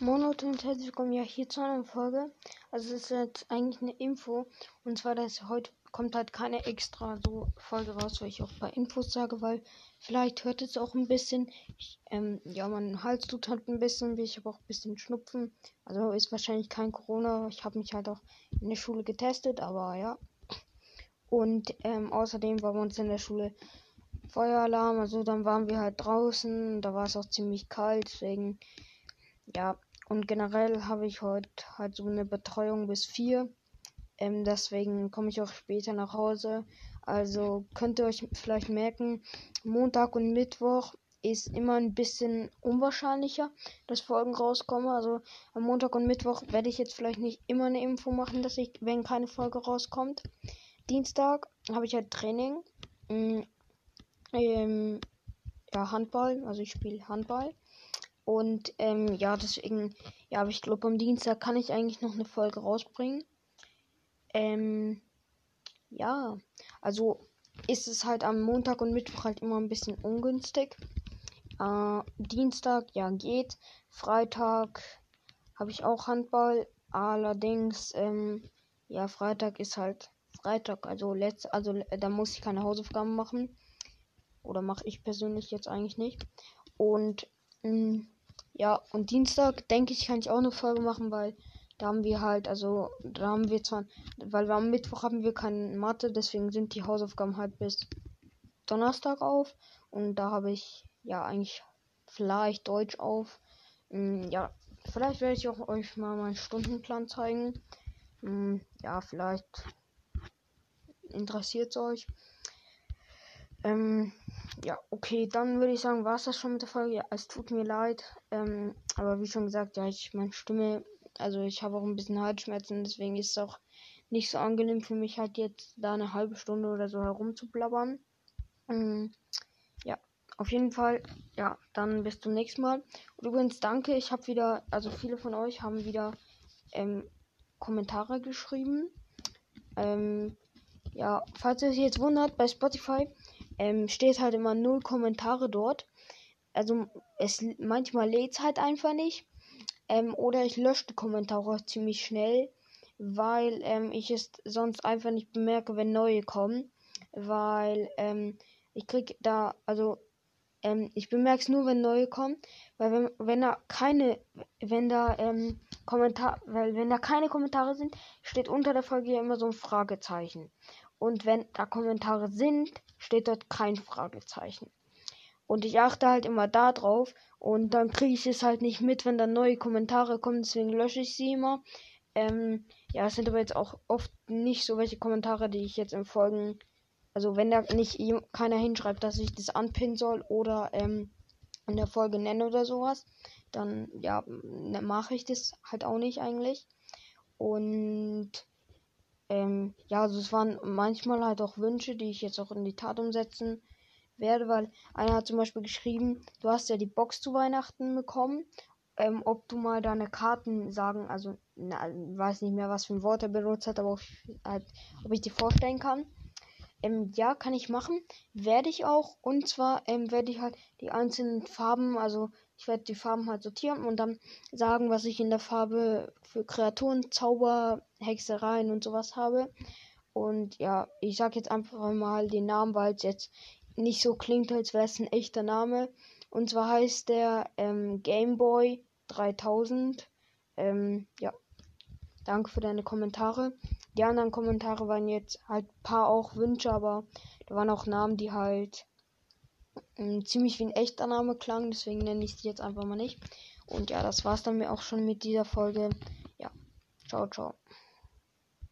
Monat und herzlich willkommen ja hier zu einer Folge. Also es ist jetzt eigentlich eine Info und zwar, dass heute kommt halt keine extra so Folge raus, weil ich auch bei Infos sage, weil vielleicht hört es auch ein bisschen. Ich, ähm, ja, mein Hals tut halt ein bisschen, wie ich habe auch ein bisschen Schnupfen. Also ist wahrscheinlich kein Corona. Ich habe mich halt auch in der Schule getestet, aber ja. Und ähm, außerdem war bei uns in der Schule Feueralarm, also dann waren wir halt draußen, da war es auch ziemlich kalt, deswegen ja, und generell habe ich heute halt so eine Betreuung bis vier. Ähm, deswegen komme ich auch später nach Hause. Also könnt ihr euch vielleicht merken, Montag und Mittwoch ist immer ein bisschen unwahrscheinlicher, dass Folgen rauskommen. Also am Montag und Mittwoch werde ich jetzt vielleicht nicht immer eine Info machen, dass ich, wenn keine Folge rauskommt. Dienstag habe ich halt Training. Mm, ähm, ja, Handball. Also ich spiele Handball. Und ähm, ja, deswegen, ja, aber ich glaube, am Dienstag kann ich eigentlich noch eine Folge rausbringen. Ähm, ja, also ist es halt am Montag und Mittwoch halt immer ein bisschen ungünstig. Äh, Dienstag, ja, geht. Freitag habe ich auch Handball. Allerdings, ähm, ja, Freitag ist halt Freitag, also letzt, also da muss ich keine Hausaufgaben machen. Oder mache ich persönlich jetzt eigentlich nicht. Und mh, mm, ja, und Dienstag, denke ich, kann ich auch eine Folge machen, weil da haben wir halt, also da haben wir zwar, weil wir am Mittwoch haben wir keine Mathe, deswegen sind die Hausaufgaben halt bis Donnerstag auf. Und da habe ich ja eigentlich vielleicht Deutsch auf. Hm, ja, vielleicht werde ich auch euch mal meinen Stundenplan zeigen. Hm, ja, vielleicht interessiert es euch. Ähm, ja, okay, dann würde ich sagen, war es das schon mit der Folge. Ja, es tut mir leid. Ähm, aber wie schon gesagt, ja, ich meine Stimme, also ich habe auch ein bisschen Halsschmerzen, deswegen ist es auch nicht so angenehm für mich halt jetzt da eine halbe Stunde oder so herumzublabbern. Ähm, ja, auf jeden Fall, ja, dann bis zum nächsten Mal. Und übrigens danke, ich habe wieder, also viele von euch haben wieder ähm, Kommentare geschrieben. Ähm, ja, falls ihr euch jetzt wundert, bei Spotify ähm, steht halt immer null Kommentare dort. Also es manchmal lädt es halt einfach nicht. Ähm, oder ich lösche die Kommentare ziemlich schnell, weil ähm, ich es sonst einfach nicht bemerke, wenn neue kommen. Weil ähm, ich krieg da, also ähm, ich bemerke es nur, wenn neue kommen, weil wenn, wenn da keine, wenn da ähm, Kommentar, weil wenn da keine Kommentare sind, steht unter der Folge ja immer so ein Fragezeichen. Und wenn da Kommentare sind, steht dort kein Fragezeichen. Und ich achte halt immer da drauf und dann kriege ich es halt nicht mit, wenn da neue Kommentare kommen, deswegen lösche ich sie immer. Ähm, ja, es sind aber jetzt auch oft nicht so welche Kommentare, die ich jetzt im Folgen, also wenn da nicht keiner hinschreibt, dass ich das anpinnen soll oder ähm, in der Folge nenne oder sowas, dann ja, ne, mache ich das halt auch nicht eigentlich. Und ähm, ja, also es waren manchmal halt auch Wünsche, die ich jetzt auch in die Tat umsetzen werde, weil einer hat zum Beispiel geschrieben, du hast ja die Box zu Weihnachten bekommen, ähm, ob du mal deine Karten sagen, also na, weiß nicht mehr, was für ein Wort er benutzt hat, aber ob, halt, ob ich die vorstellen kann. Ähm, ja, kann ich machen. Werde ich auch. Und zwar ähm, werde ich halt die einzelnen Farben, also ich werde die Farben halt sortieren und dann sagen, was ich in der Farbe für Kreaturen, Zauber, Hexereien und sowas habe. Und ja, ich sage jetzt einfach mal den Namen, weil es jetzt nicht so klingt, als wäre es ein echter Name. Und zwar heißt der ähm, Gameboy 3000. Ähm, ja, danke für deine Kommentare. Die anderen Kommentare waren jetzt halt ein paar auch Wünsche, aber da waren auch Namen, die halt ähm, ziemlich wie ein echter Name klang, deswegen nenne ich sie jetzt einfach mal nicht. Und ja, das war's dann mir auch schon mit dieser Folge. Ja, ciao, ciao.